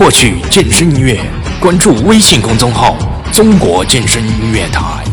获取健身音乐关注微信公众号中国健身音乐台